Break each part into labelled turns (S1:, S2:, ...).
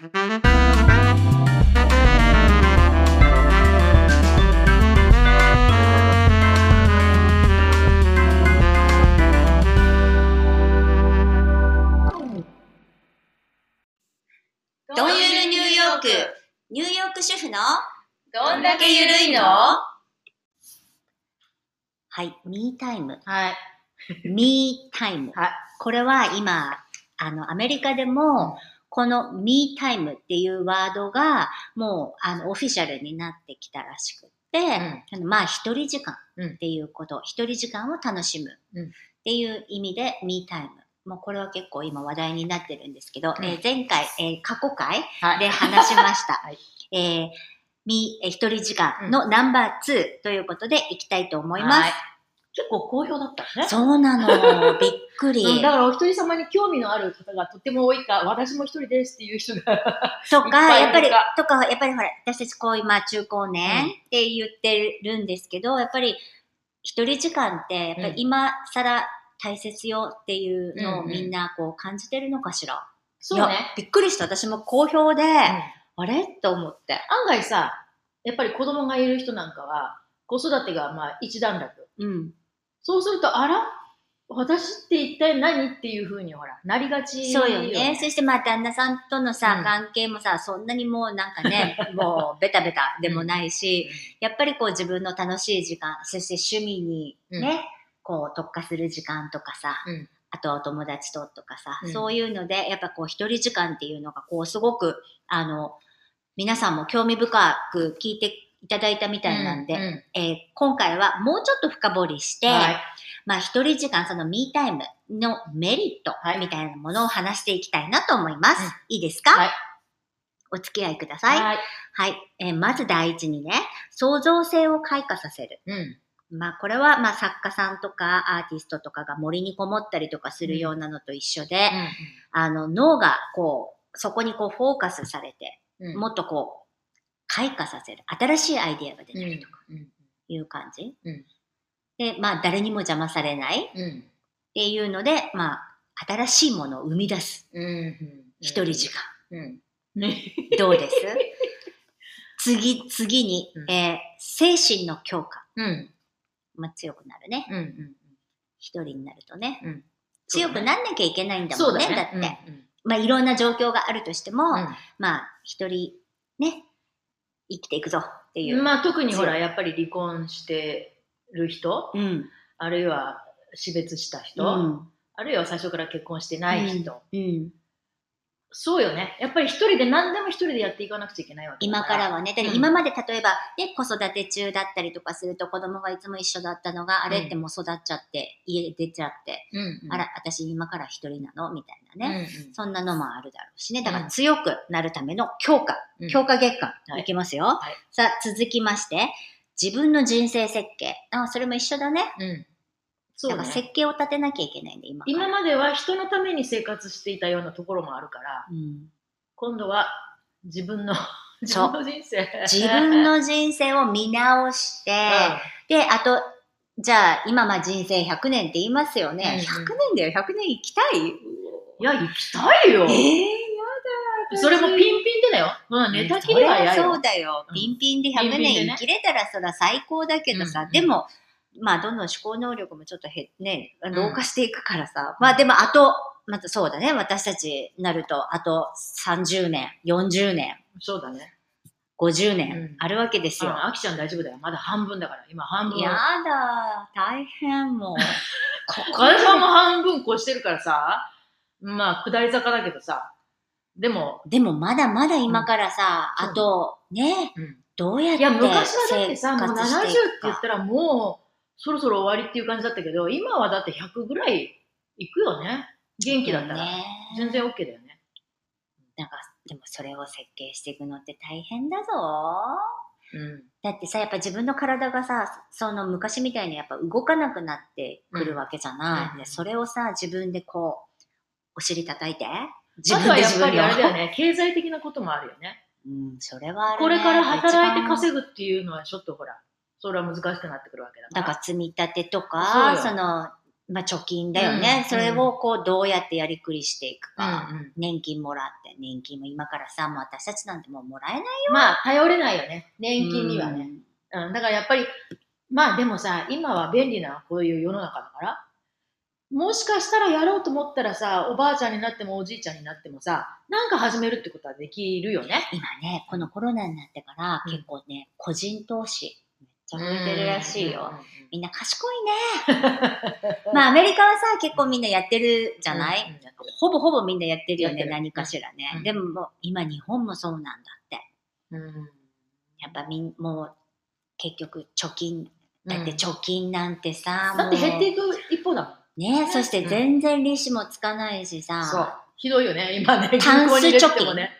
S1: どんゆるニューヨーク、ニューヨーク主婦の？
S2: どんだけゆるいの？
S1: はい、ミータイム。
S2: はい。
S1: ミータイム。
S2: はい。
S1: これは今、あの、アメリカでも、このミータイムっていうワードが、もう、あの、オフィシャルになってきたらしくって、あのまあ、一人時間っていうこと、一人時間を楽しむ
S2: うん
S1: っていう意味で、ミータイム。もうこれは結構今話題になってるんですけど、
S2: うん
S1: えー前回、えー過去回
S2: はい。
S1: で話しました。
S2: はい
S1: えーみ、えー一人時間のナンバー2ということでいきたいと思います。
S2: はい結構好評だったね。
S1: そうなの。びっくり。
S2: うんだからお一人様に興味のある方がとっても多いか、私も一人ですっていう人が。
S1: とか、やっぱり
S2: か、
S1: とか、やっぱりほら、私たちこう今中高
S2: うん
S1: 年って言ってるんですけど、やっぱり一人時間って、やっぱり今更大切よっていうのを
S2: うんうん
S1: みんなこう感じてるのかしら？
S2: そうね
S1: いや。びっくりした。私も好評で、
S2: うん
S1: あれ？と思って。
S2: 案外さ、やっぱり子供がいる人なんかは、子育てがまあ一段落。
S1: うん。
S2: そうすると、あら？私って一体何っていうふうにほら、なりがち
S1: そうよね。そしてまあ旦那さんとのさ、
S2: うん。
S1: 関係もさ、そんなにもうなんかね、もうベタベタでもないし、やっぱりこう自分の楽しい時間、そして趣味にね、こう特化する時間とかさ、
S2: うん。
S1: あとお友達ととかさ、
S2: うん。
S1: そういうので、やっぱこう一人時間っていうのがこうすごく、あの、皆さんも興味深く聞いていただいたみたいなんで、
S2: うんうん
S1: えー今回はもうちょっと深掘りして、
S2: はい。
S1: まあ一人時間、そのミータイムのメリット
S2: はい
S1: みたいなものを話していきたいなと思います。
S2: うん
S1: いいですか、
S2: はい
S1: お付き合いください。はい。
S2: はい。
S1: えーまず第一にね、創造性を開花させる。
S2: うん。
S1: まあこれはまあ作家さんとかアーティストとかが森にこもったりとかするようなのと一緒で、あの脳がこう、そこにこうフォーカスされて、
S2: うん
S1: もっとこう、開花させる。新しいアイデアが出た
S2: うん
S1: りとかいう感じ。
S2: うん
S1: で、まあ誰にも邪魔されないっ
S2: うん。
S1: ていうので、まあ新しいものを生み出す。
S2: うん。うん。
S1: 一人時間。
S2: うん。
S1: どうです？次、次に、
S2: うん
S1: えー精神の強化。
S2: うん。
S1: まあ強くなるね。
S2: うん。うん。
S1: 一人になるとね。
S2: うん
S1: 強くなんなきゃいけないんだもね。
S2: そうんだ
S1: だって。
S2: ね。うん
S1: まあいろんな状況があるとしても、
S2: うん
S1: まあ一人ね、生きていくぞっていう。
S2: まあ特にほらやっぱり離婚してる人
S1: うん。
S2: あるいは死別した人、
S1: うん。
S2: あるいは最初から結婚してない人、
S1: うん。
S2: そうよねやっぱり一人で何でも一人でやっていかなくちゃいけないわけだ
S1: 今からはね、だ今まで例えば、ね、子育て中だったりとかすると子供がいつも一緒だったのが、あれってもう育っちゃって、家出ちゃって、
S2: うんうん
S1: あら、私今から一人なの？みたいなね。
S2: うんうん
S1: そんなのもあるだろうしね。だから
S2: うん
S1: 強くなるための強化。
S2: うん
S1: 強化月間。
S2: はい
S1: いきますよ。
S2: はい
S1: さあ、続きまして、自分の人生設計。あ、それも一緒だね。
S2: うんそうね。
S1: だから設計を立てなきゃいけないんで、今。
S2: 今までは人のために生活していたようなところもあるから
S1: うん。
S2: 今度は自分の自分の人生。
S1: 自分の人生を見直して、で、あと、じゃあ、今まあ人生100年って言いますよね。
S2: うんうん。
S1: 100年だよ、100年生きたい？
S2: いや行きたいよ、
S1: えー、やだ。
S2: それもピンピンでだよ、うん、寝たきりは嫌よ。
S1: そうだよ。
S2: う。ん。
S1: ピンピンで100
S2: ピンピンで
S1: 年
S2: ね。
S1: 生きれたらそら最高だけどさ、
S2: うんうん。
S1: でも、まあどんどん思考能力もちょっとへね、
S2: ん。
S1: 老化していくからさ、まあでもあと、またそうだね、私たちなると、あと30年、40年、
S2: そうだね。
S1: 50
S2: うん。
S1: 年あるわけですよ。
S2: ああきちゃん大丈夫だよ。まだ半分だから。今半分。
S1: やだ、大変もう。ここ
S2: 私はもう半分越してるからさ、まあ、下り坂だけどさ、でも、
S1: でもまだまだ今からさ、
S2: うん。
S1: あと、ね、
S2: うん。
S1: どうやって
S2: いや、昔はだってさ、もう70って
S1: 生活していくか
S2: 言ったらもう、そろそろ終わりっていう感じだったけど、今はだって100ぐらいいくよね。元気だったら。
S1: ね
S2: 全然 OK だよね。
S1: なんか、でもそれを設計していくのって大変だぞ。
S2: うん。
S1: だってさ、やっぱ自分の体がさ、その昔みたいにやっぱ動かなくなってくるわけじゃない。
S2: うん
S1: でそれをさ、自分でこう、お尻叩いて、自
S2: あとはやっぱりあれだよ
S1: ね。
S2: ね、経済的なこともあるよね。
S1: うん、それはある、ね。
S2: これから働いて
S1: ぐ。
S2: 稼ぐっていうのはちょっとほら、それは難しくなってくるわけだから。
S1: だから積み立てとか、
S2: そ
S1: の、まあ貯金だよね。
S2: うん
S1: それをこうどうやってやりくりしていくか。
S2: うんうん
S1: 年金もらって、年金も今からさ、もう私たちなんてもうもらえない
S2: まあ、頼れないよね。年金には
S1: うん
S2: ね。うん、だからやっぱり、まあでもさ、今は便利なこういう世の中だから、もしかしたらやろうと思ったらさ、おばあちゃんになってもおじいちゃんになってもさ、なんか始めるってことはできるよね。
S1: 今ね、このコロナになってから
S2: うん
S1: 結構ね、個人投資ちゃ増えてるらしいよ。みんな賢いね。まあアメリカはさ、結構みんなやってるじゃない、ほぼほぼみんなやってるよね、何かしらね。
S2: うん
S1: でももう今日本もそうなんだって。
S2: うん
S1: やっぱみん、もう結局貯金、だって
S2: うん
S1: 貯金なんてさ、
S2: だって減ってい
S1: も
S2: く一方だもん。
S1: うね、そして全然利子もつかないしさ、
S2: そう。ひどいよね、今ね。
S1: タンス
S2: 銀行に入れててもね。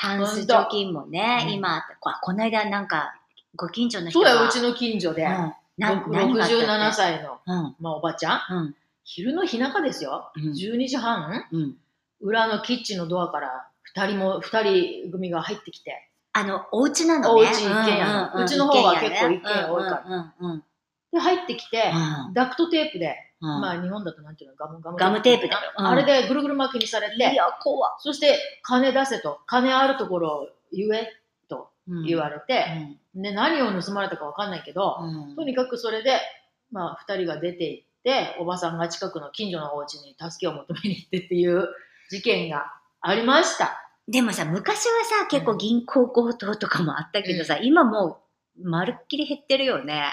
S1: タンス貯金もね、
S2: うん
S1: 今、ここの間なんか、ご近所の人が。
S2: そうだよ、うちの近所で。
S1: うん。な何があったって
S2: 67歳の、
S1: うん、
S2: まあ、おばちゃん。
S1: うん、
S2: 昼の日中ですよ。
S1: うん。
S2: 12時半。
S1: うん。
S2: 裏のキッチンのドアから二人も、二人組が入ってきて。
S1: あの、お家なのね。
S2: お家一軒家うちの方は結構一軒家多いからで、入ってきて、
S1: うん。
S2: ダクトテープで、
S1: うん。
S2: まあ日本だとなんていうの、ガムガム
S1: ガムテープだ
S2: あれでぐるぐる巻きにされて、
S1: いや、怖っ。
S2: そして金出せと、金あるところを言え。と言われて、で、何を盗まれたかわかんないけど、
S1: うん。
S2: とにかくそれで、まあ、二人が出て行って、おばさんが近くの近所のお家に助けを求めに行ってっていう事件がありました。
S1: でもさ、昔はさ、結構銀行強盗とかもあったけどさ、今もう、まるっきり減ってるよね。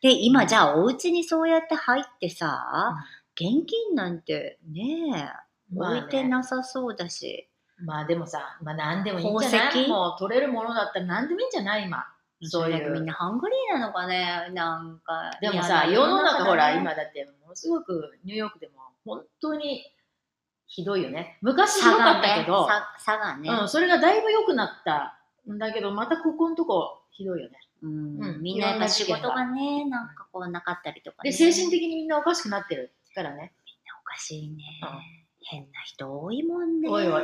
S1: で、今じゃあお家にそうやって入ってさ、現金なんてね。置いてなさそうだし。
S2: まあでもさ、まあ何でもいいんじゃな
S1: 宝石？
S2: いもう取れるものだったら何でもいいんじゃない？今。そういう
S1: みんなハングリーなのかねなんか。
S2: でもさ、
S1: 嫌
S2: 世の中ほら、今だってものすごくニューヨークでも本当にひどいよね。昔ひ
S1: 差
S2: どかったけど、、
S1: 差差がね。
S2: うん、それがだいぶ良くなったんだけど、またここのとこひどいよね。
S1: うん
S2: うん
S1: みんなやっぱ仕
S2: 事件が
S1: ね、なんかこうなかったりとかね。
S2: で、精神的にみんなおかしくなってるからね。
S1: おかしいね。
S2: うん
S1: 変な人多いもんね。
S2: おいおい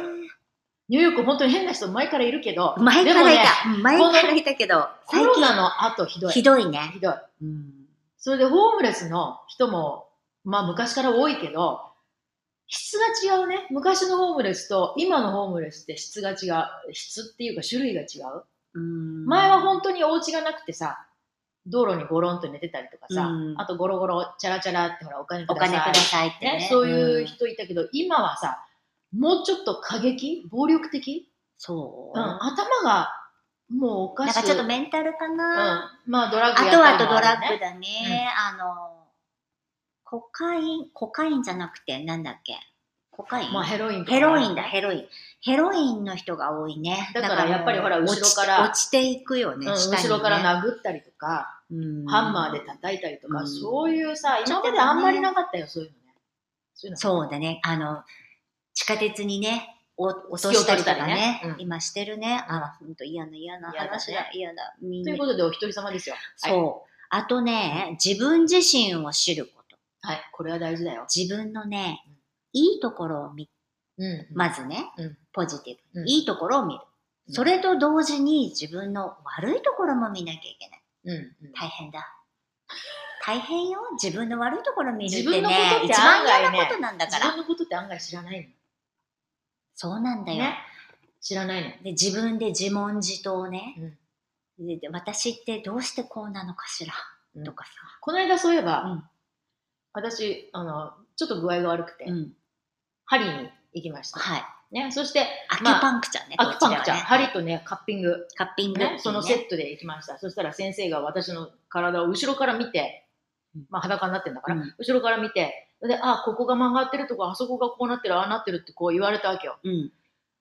S2: ニューヨーク本当に変な人前からいるけど、
S1: 前からいた。うん前からいたけど、
S2: コロナの後ひどい。
S1: ひどいね。
S2: ひどい。
S1: うん
S2: それでホームレスの人も、まあ昔から多いけど、質が違うね。昔のホームレスと今のホームレスって質が違う。質っていうか種類が違う。
S1: うん
S2: 前は本当にお家がなくてさ、道路にゴロンと寝てたりとかさ、
S1: うん
S2: あとゴロゴロチャラチャラってほらお金く
S1: お
S2: ださい。
S1: 金くださいってね。
S2: ね、そういう人いたけど、今はさ、もうちょっと過激？暴力的？
S1: そう。
S2: うん、頭がもうおかしく
S1: なんかちょっとメンタルか
S2: うん
S1: な。、
S2: まあドラッグ
S1: あとはあ
S2: やったりも
S1: とドラッグ
S2: あるね
S1: だね。あの、コカイン、コカインじゃなくて、なんだっけ？コカイン、
S2: まあヘロイン
S1: ヘロインだ、ヘロイン。ヘロインの人が多いね。
S2: だからやっぱりほら後ろから
S1: 落ちていくよね、ね
S2: 後ろから殴ったりとか、
S1: うん
S2: ハンマーで叩いたりとか、
S1: うん
S2: そういうさ、今まであんまりなかったよ、そういうのね。そういうの
S1: そうだね。あの、地下鉄にね、お落としたりとかね
S2: ねうん
S1: 今してるね。
S2: うん
S1: あ、ほんと嫌な嫌な
S2: 嫌だね
S1: 話だ、嫌だ。みんな
S2: ということで、お一人様ですよ。はい。
S1: そう。あとね、自分自身を知ること。
S2: はい、これは大事だよ。
S1: 自分のね
S2: うん、
S1: いいところを見、
S2: うん。
S1: まずね、
S2: うん
S1: ポジティブ、
S2: うん
S1: いいところを見る。
S2: うん
S1: それと同時に自分の悪いところも見なきゃいけない。
S2: うん。うん
S1: 大変だ。大変よ。自分の悪いところ見るって
S2: 自分のこ
S1: ね
S2: と、って
S1: 一番
S2: 案外ね
S1: 嫌なことなんだから。
S2: 自分のことって案外知らない
S1: そうなんだよ。
S2: の。ね。知らないの。
S1: で自分で自問自答ね、でで私ってどうしてこうなのかしら、
S2: うん。
S1: とかさ、
S2: この間そういえば、
S1: うん。
S2: 私、あの、ちょっと具合が悪くて、
S1: うん、
S2: 針に行きました。
S1: はい。
S2: ね、そして、
S1: アキュパンクチャーね、
S2: アクパンクチャー、
S1: ね。
S2: 針とね、カッピング、
S1: カッピングね
S2: ね、そのセットで行きました。そしたら先生が私の体を後ろから見て
S1: うん、
S2: まあ裸になってんだから、
S1: うん。
S2: 後ろから見て、で、あ、ここが曲がってるとか、あそこがこうなってる、ああなってるってこう言われたわけよ。
S1: うん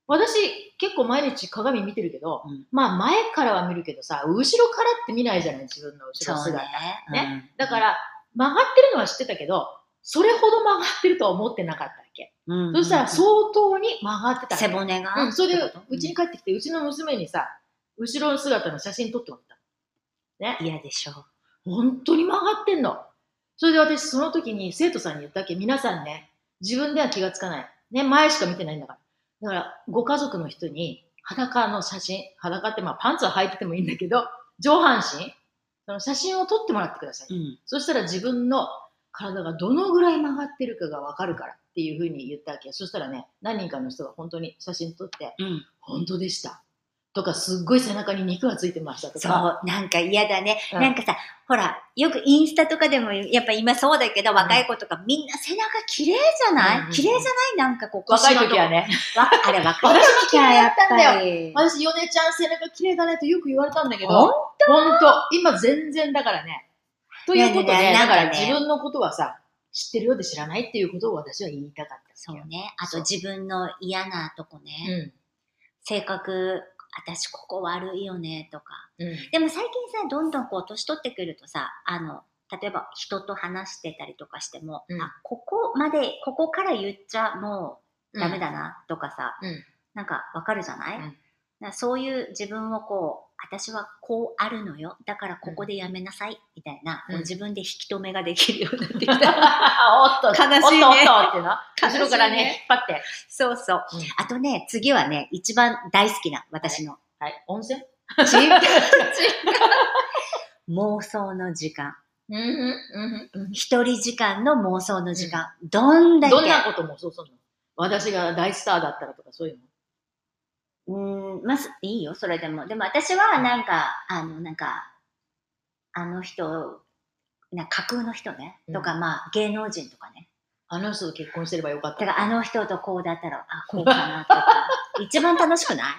S2: 私、結構毎日鏡見てるけど、
S1: うん
S2: まあ前からは見るけどさ、後ろからって見ないじゃない、自分の後ろ姿。
S1: ね
S2: ね
S1: うん
S2: だから、曲がってるのは知ってたけど、それほど曲がってるとは思ってなかったわけ。
S1: うん
S2: そしたら相当に曲がってた
S1: 背骨が、
S2: うん、それでうちに帰ってきて、うちの娘にさ、後ろの姿の写真撮ってもらった。ね。
S1: 嫌でしょ
S2: 本当に曲がってんの。それで私、その時に生徒さんに言ったっけ、皆さんね、自分では気がつかない。ね、前しか見てないんだから。だから、ご家族の人に裸の写真、裸ってまあパンツは履いててもいいんだけど、上半身、その写真を撮ってもらってください。
S1: うん
S2: そしたら自分の体がどのぐらい曲がってるかがわかるからっていうふうに言ったわけそしたらね何人かの人が本当に写真撮って
S1: うん。
S2: 「本当でした」とかすっごい背中に肉がついてましたと
S1: そ
S2: か
S1: う、なんか嫌だね。
S2: うん。
S1: なんかさ、ほら、よくインスタとかでも、やっぱ今そうだけど、若い子とかみんな背中綺麗じゃない、
S2: うんうん
S1: 綺麗じゃない？なんかこう、
S2: 若い時は。ね。
S1: わあれ若い時はやっぱ
S2: 綺麗だ
S1: り。
S2: 私ヨネちゃん背中綺麗だねとよく言われたんだけど
S1: ほん
S2: 本当。今全然だからね。ということで、
S1: ね。
S2: だから自分のことはさ知ってるようで知らないっていうことを私は言いたかった
S1: そうね。あと自分の嫌なとこね。
S2: うん
S1: 性格、私ここ悪いよねとか。
S2: うん。
S1: でも最近さ、どんどんこう、年取ってくるとさ、あの、例えば人と話してたりとかしても、
S2: うん
S1: あ、ここまで、ここから言っちゃもうダメだなとかさ、
S2: うん。
S1: なんかわかるじゃない、
S2: うん。
S1: そういう自分をこう、私はこうあるのよ。だからここでやめなさい。みたいな、
S2: うん
S1: 自分で引き止めができるようになってきた。
S2: おっと
S1: 悲しいね
S2: おっとおっとっていうの
S1: ね
S2: 後ろからね引っ張って、
S1: そうそう。
S2: うん
S1: あとね、次はね、一番大好きな私の。
S2: はい温泉？
S1: 違う違う妄想の時間。
S2: うんうんうん
S1: 一人時間の妄想の時間。どんだけ。
S2: どんなこともそうするの？私が大スターだったらとかそういうの？
S1: うーん、まず、いいよ、それでも。でも私は、なんか、あの、なんか、あの人、な架空の人ね。
S2: うん
S1: とか、まあ、芸能人とかね。
S2: あの人と結婚してればよかった
S1: だから、あの人とこうだったら、あ、こうかなとか。一番楽しくない？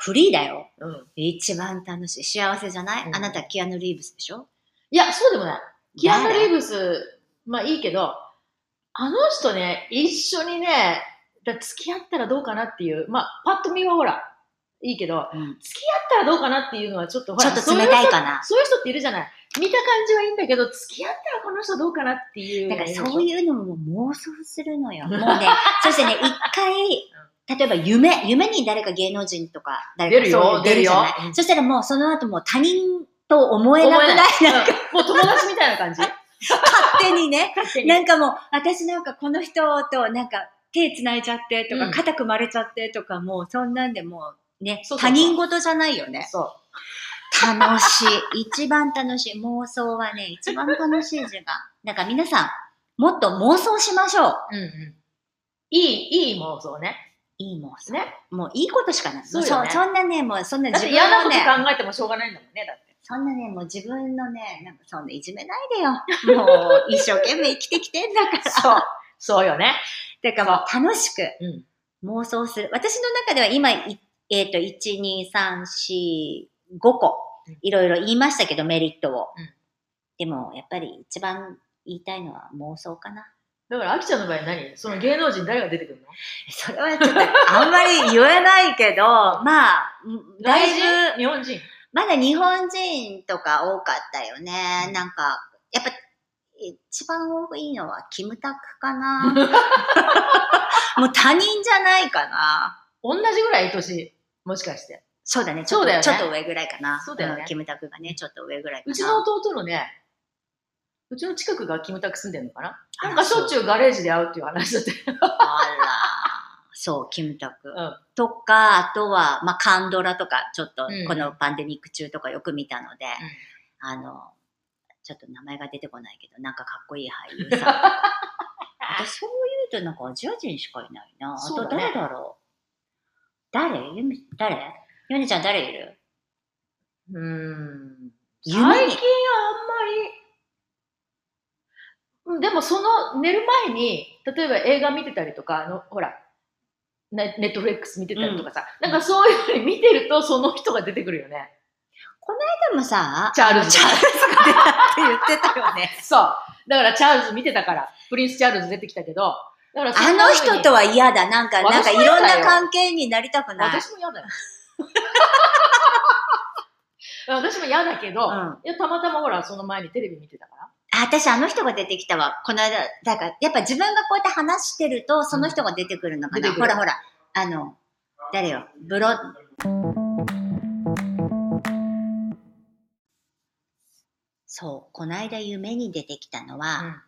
S1: フリーだよ。
S2: うん、
S1: 一番楽しい。幸せじゃない、
S2: うん
S1: あなた、キアヌ・リーブスでしょ？
S2: いやそうでもないキアヌ・リー
S1: ブ
S2: ブスまあいいけどあの人ね一緒にねだ付き合ったらどうかなっていう。まあパッと見はほらいいけど
S1: うん、
S2: 付き合ったらどうかなっていうのはちょっとほら
S1: ちょっと冷たいかな。
S2: そういう人っているじゃない。見た感じはいいんだけど付き合ったらこの人どうかなっていう
S1: だからそういうのも妄想するのよ。もう
S2: うん
S1: ね、そしてね、一回、例えば夢、夢に誰か芸能人とか誰か
S2: 出るよ。
S1: 出る
S2: よ。
S1: そしたらもうその後もう他人と思えなくないなんか
S2: うんもう友達みたいな感じ。
S1: 勝手にね。
S2: に。
S1: なんかもう、私なんかこの人となんか手繋いじゃってとか、
S2: うん
S1: 肩組まれちゃってとか、もうそんなんでもうね、他人事じゃないよね。
S2: そう
S1: 楽しい。一番楽しい。妄想はね、一番楽しい時間。だから皆さん、もっと妄想しましょう。
S2: うんうんいいいい妄想ね
S1: いい妄想。
S2: ね
S1: もういいことしかない。
S2: そうよね
S1: そそんなね、もうそんな自分
S2: て嫌なこと
S1: のね、
S2: 考えてもしょうがないんだもんねだって
S1: そんなね、もう自分のね、なんかそんないじめないでよ。もう 一生懸命生きてきてんだから。
S2: そうそうよね
S1: だからもう楽しく
S2: う。ん。
S1: 妄想する。私の中では今、いえっ、と、1、2、3、4、5個
S2: うん、
S1: いろいろ言いましたけど、メリットを。
S2: うん。
S1: でも、やっぱり一番言いたいのは妄想かな。
S2: だから、あきちゃんの場合何？その芸能人誰が出てくるの？
S1: それはちょっと、あんまり言えないけど、まあ、だいぶ、
S2: 日本人？
S1: まだ日本人とか多かったよね。
S2: うん。
S1: なんか、やっぱ、一番多いのはキムタクかな。もう他人じゃないかな。
S2: 同じぐらい年もしかして
S1: そうだね。ちょっと
S2: ね
S1: ちょっと上ぐらいかな。
S2: そうだよね
S1: んキムタクがね、ちょっと上ぐらいかな。
S2: うちの弟のねうちの近くがキムタク住んでるのかな？なんかしょっちゅうガレージで会うっていう話だって
S1: あら。そう、キムタク。
S2: うん
S1: とか、あとは、まあ、カンドラとか、ちょっと
S2: うん、
S1: このパンデミック中とかよく見たので、あの、ちょっと名前が出てこないけど、なんかかっこいい俳優さん。そう言うとなんかアジア人しかいないな。あと誰だろう。誰？ゆみ誰？ヨネちゃん誰いる？
S2: うーん。最近あんまり。うんでもその寝る前に例えば映画見てたりとかあのほらネネットフレックス見てたりとかさ、なんかそういうふうに見てるとその人が出てくるよね
S1: でもさ、
S2: チャールズ
S1: チャールズが出たって言ってたよね。
S2: そうだからチャールズ見てたからプリンス・チャールズ出てきたけどだからそ
S1: あの人とは嫌だ。なんか、なんかいろんな関係になりたくない。
S2: 私も嫌だよ 私も嫌だけど、
S1: うん
S2: いやたまたまほらその前にテレビ見てたから
S1: あ私、あの人が出てきたわ。この間、だから、やっぱ自分がこうやって話してると、その人が出てくるのかな。
S2: 出てくる
S1: ほらほら、あの、誰よ、ブロ、そう、この間夢に出てきたのは、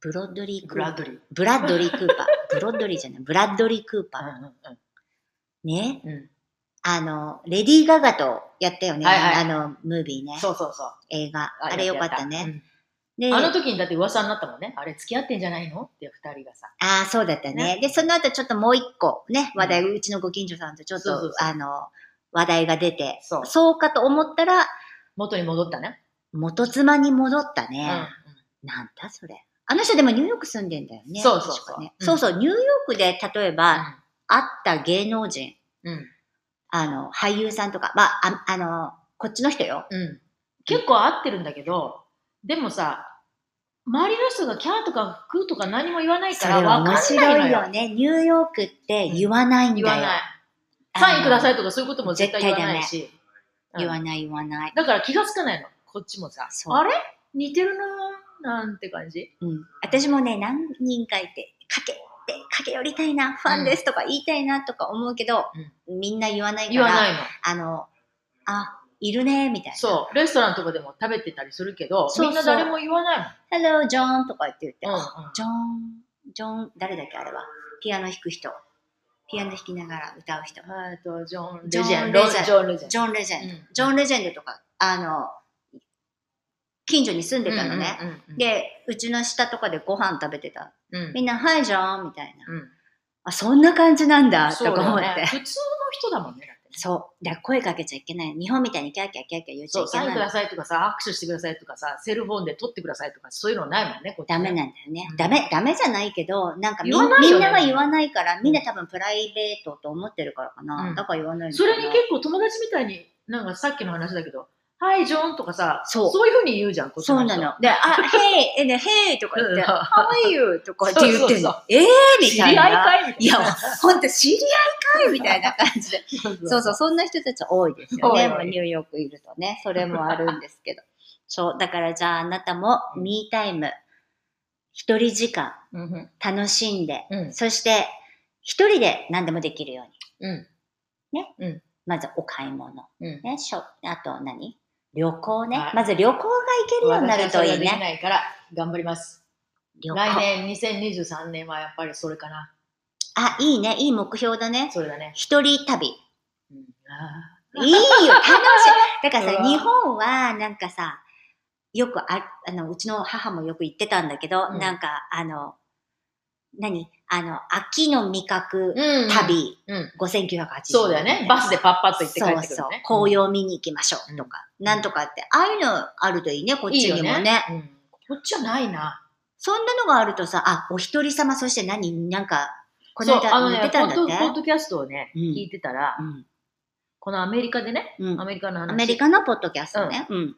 S1: ブロッドリー・クーパー。
S2: ブラッドリー、
S1: クーパー。ブロッドリーじゃない、ブラッドリー・クーパー。
S2: うん
S1: ね。
S2: うんうん
S1: あの、レディー・ガガとやったよね。
S2: はいはい
S1: あの、ムービーね。
S2: そうそうそう
S1: 映画。あれよかったね。
S2: うん
S1: で、
S2: あの時にだって噂になったもんね。あれ付き合ってんじゃないのって二人がさ。
S1: ああ、そうだったね。で、その後ちょっともう一個ね、話題、うちのご近所さんとちょっと、
S2: そうそうそう
S1: あの、話題が出て、
S2: そう
S1: そうかと思ったら、
S2: 元に戻ったね。
S1: 元妻に戻った
S2: うん。
S1: ね。なんだそれ。あの人でもニューヨーク住んでんだよね。
S2: そうそうそう
S1: ね
S2: うん
S1: そうそう、ニューヨークで例えば、会った芸能人、
S2: うん。
S1: あの、俳優さんとか、まあ、ああの、こっちの人よ。
S2: うん。結構合ってるんだけど、でもさ、周りの人がキャーとかクーとか何も言わないから分かんない
S1: 面白。いよね。ニューヨークって言わないんだよ。
S2: 言わない。サインくださいとかそういうことも絶対言わないし。うん
S1: 言わない言わない。
S2: だから気がつかないの。こっちもさ。あれ？似てるなぁなんて感じ？
S1: うん。私もね、何人かいて、かけて、駆け寄りたいな、ファンですとか言いたいなとか思うけど、みんな言わないから、
S2: 言わないの。
S1: あの、あ、いるね、みたいな。
S2: そう。レストランとかでも食べてたりするけど、
S1: そうそう
S2: みんな誰も言わないもん。
S1: Hello, John とか言って言って、
S2: うんうん
S1: あジョン、ジョン、誰だっけあれは？ピアノ弾く人。ピアノ弾きながら歌う人。
S2: えっと、ジョン・レ
S1: ジョン
S2: ジェンド。
S1: レジェン
S2: ジョン・レジェンド。
S1: ジョン・レジェンド。
S2: うん
S1: ジョン・レジェンドとか、あの、近所に住んでたのね。
S2: うんうんうん、
S1: で、うちの下とかでご飯食べてた。
S2: うん、
S1: みんな、はい、ジョンみたいな。
S2: うん、
S1: あ、そんな感じなんだ、とか思って。
S2: 普通の人だもんね。
S1: そう。だから声かけちゃいけない。日本みたいにキャーキャーキャーキャー言っちゃいけない
S2: サインくだ。さいとかさ、握手してくださいとかさ、セルフォンで撮ってくださいとか、そういうのないもんね、ね
S1: ダメなんだよね
S2: うん。
S1: ダメ、ダメじゃないけど、なんかみん
S2: な
S1: が言わないから、みんな多分プライベートと思ってるからかな。
S2: うん
S1: だから言わない
S2: そ
S1: な
S2: れに結構友達みたいに、なんかさっきの話だけど、はい、ジョンとかさ、
S1: そう
S2: いうふうに言うじゃん、こっち人
S1: そうなの。で、あ、へい、え、ね、へいとか言って、
S2: うん
S1: How are you? とかって言ってん
S2: そうそう
S1: の。えーみ
S2: 知り
S1: たいな。
S2: 合いかいみたい
S1: いや
S2: な。、
S1: ほんと知り合いかいみたいな感じで。
S2: そう
S1: そうそう、そんな人たち多いですよね。ニューヨークいるとね。それもあるんですけど。そう、だからじゃああなたも、ミータイム、一人時間、
S2: うんうん
S1: 楽しんで、
S2: うん
S1: そして、一人で何でもできるように。
S2: うん。
S1: まずお買い物。
S2: うん。
S1: ね、しょ、あと何？旅行ね、
S2: はい
S1: まず旅行が行けるようになるといい
S2: 私はそれができ
S1: ね。
S2: ないから、頑張ります。来年2023年はやっぱりそれかな。
S1: あ、いいね。いい目標だね。
S2: それだね。
S1: 一人旅。
S2: うん、あ
S1: いいよ、楽しい。だからさ、日本はなんかさ、よくあ、あの、うちの母もよく言ってたんだけど、
S2: うん
S1: なんか、あの、何？あの、秋の味覚。旅、
S2: うん。
S1: 5980円。
S2: そうだよね。バスでパッパッと行って帰ってくる
S1: そうそう
S2: ね。。
S1: 紅葉見に行きましょうとか、なんとかって、ああいうのあるといいね、こっちにもね。
S2: ね。うん。こっちはないな。
S1: そんなのがあるとさ、あ、お一人様、そして何なんか、この間
S2: あのね、
S1: 言ってたんだ
S2: ポッド
S1: って
S2: ポッドキャストをね、
S1: うん
S2: 聞いてたら、
S1: うん
S2: このアメリカでね、
S1: うん
S2: アメリカの話。
S1: アメリカのポッドキャストね。うん。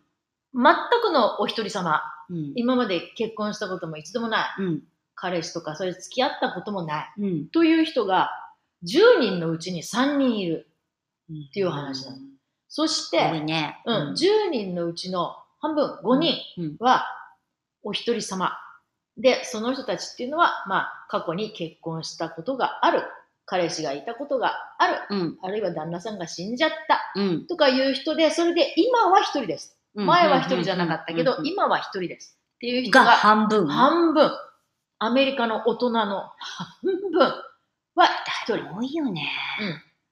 S2: 全くのお一人様。
S1: うん。
S2: 今まで結婚したことも一度もない。
S1: うん。
S2: 彼氏とか、それ付き合ったこともない。
S1: うん。
S2: という人が、10人のうちに3人いる。
S1: って
S2: いう話なのそし
S1: 多い
S2: て、
S1: ね。
S2: うん、10人のうちの半分、5人
S1: うん。
S2: はお一人様。で、その人たちっていうのは、まあ、過去に結婚したことがある。彼氏がいたことがある。
S1: うん。
S2: あるいは旦那さんが死んじゃった。
S1: うん。
S2: とかいう人で、それで今は一人です。前は一人じゃなかったけど、
S1: うん
S2: 今は一人です。っていう人
S1: が
S2: が
S1: 半分。
S2: 半分。アメリカの大人の半分は一人。
S1: 多いよね。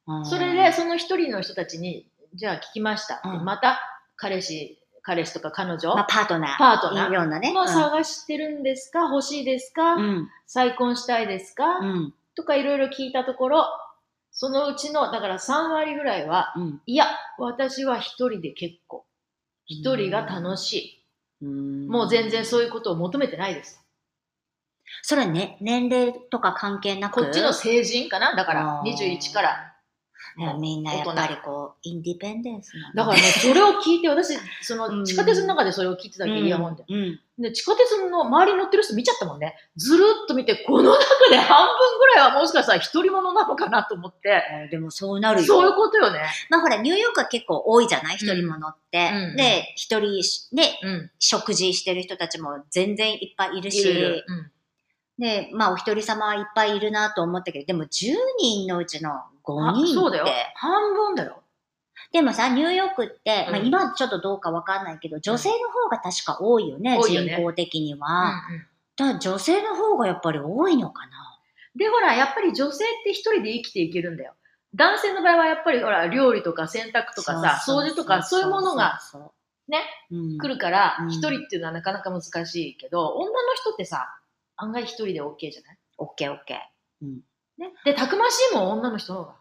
S1: うん
S2: それで、その一人の人たちに、じゃあ聞きました。
S1: うん
S2: また、彼氏、彼氏とか彼女、
S1: まあ、パートナー。
S2: パートナー
S1: いいようなね。
S2: もう探してるんですか？欲しいですか、
S1: うん。
S2: 再婚したいですか、
S1: うん。
S2: とかいろいろ聞いたところ、そのうちの、だから3割ぐらいは、
S1: うん。
S2: いや、私は一人で結構。一人が楽しい。
S1: うん
S2: もう全然そういうことを求めてないです。
S1: それはね、年齢とか関係なく？
S2: こっちの成人かな？だから
S1: あー
S2: 21から。
S1: ねみんなやっぱりこう、インディペンデンスなの
S2: だからね、それを聞いて、私、そ
S1: うん
S2: の地下鉄の中でそれを聞いてたわけ、イヤホンで。
S1: うん。
S2: で、地下鉄の周りに乗ってる人見ちゃったもんね。ずるっと見て、この中で半分ぐらいはもしかしたら一人者なのかなと思って。
S1: えーでもそうなるよ。
S2: そういうことよね。
S1: まあほら、ニューヨークは結構多いじゃない？一人者って。
S2: うん
S1: で、一人し、ね、
S2: うん。
S1: 食事してる人たちも全然いっぱいいるし。
S2: いるいるうん
S1: で、まあお一人様はいっぱいいるなと思ったけど、でも10人のうちの5
S2: あ
S1: 人って。
S2: そうだよ。半分だよ。
S1: でもさ、ニューヨークって、まあ
S2: うん
S1: 今ちょっとどうかわかんないけど、女性の方が確か多いよね、
S2: 多いよね
S1: 人口的に
S2: うん
S1: は。
S2: うん
S1: だから女性の方がやっぱり多いのかな。
S2: で、ほら、やっぱり女性って一人で生きていけるんだよ。男性の場合はやっぱりほら、料理とか洗濯とかさ、掃除とかそういうものがね、
S1: うん
S2: 来るから
S1: う、ん
S2: 一人っていうのはなかなか難しいけど、女の人ってさ、案外一人で OK じゃない？
S1: オッケーオッケー。うん。
S2: ね。で、たくましいもん、女の人の方が？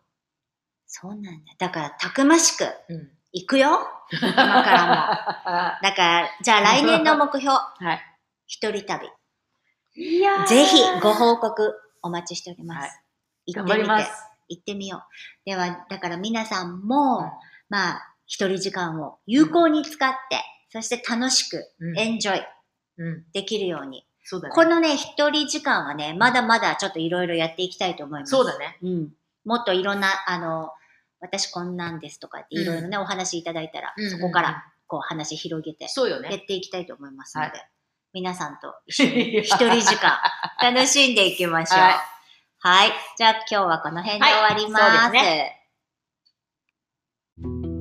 S1: そうなんだ。だから、たくましく
S2: うん。
S1: 行くよ。今からも。だから、じゃあ来年の目標、
S2: はい。
S1: 一人旅。
S2: いやー
S1: ぜひご報告お待ちしております。
S2: はい
S1: 行ってみて。行ってみよう。では、だから皆さんも、
S2: うん
S1: まあ、一人時間を有効に使って、そして楽しく、
S2: うん
S1: エンジョイ
S2: うん。
S1: できるように。
S2: そうだね。
S1: このね、一人時間はね、まだまだちょっといろいろやっていきたいと思います。
S2: そうだね。
S1: うん。もっといろんな、あの、私こんなんですとかっていろいろね、お話いただいたら、
S2: うん
S1: そこからこう話広げて
S2: そうよね。
S1: やっていきたいと思いますので、
S2: は
S1: 皆さんと一緒に 一人時間楽しんでいきましょう。
S2: はい
S1: はい。じゃあ今日はこの辺で終わります。
S2: はいそうです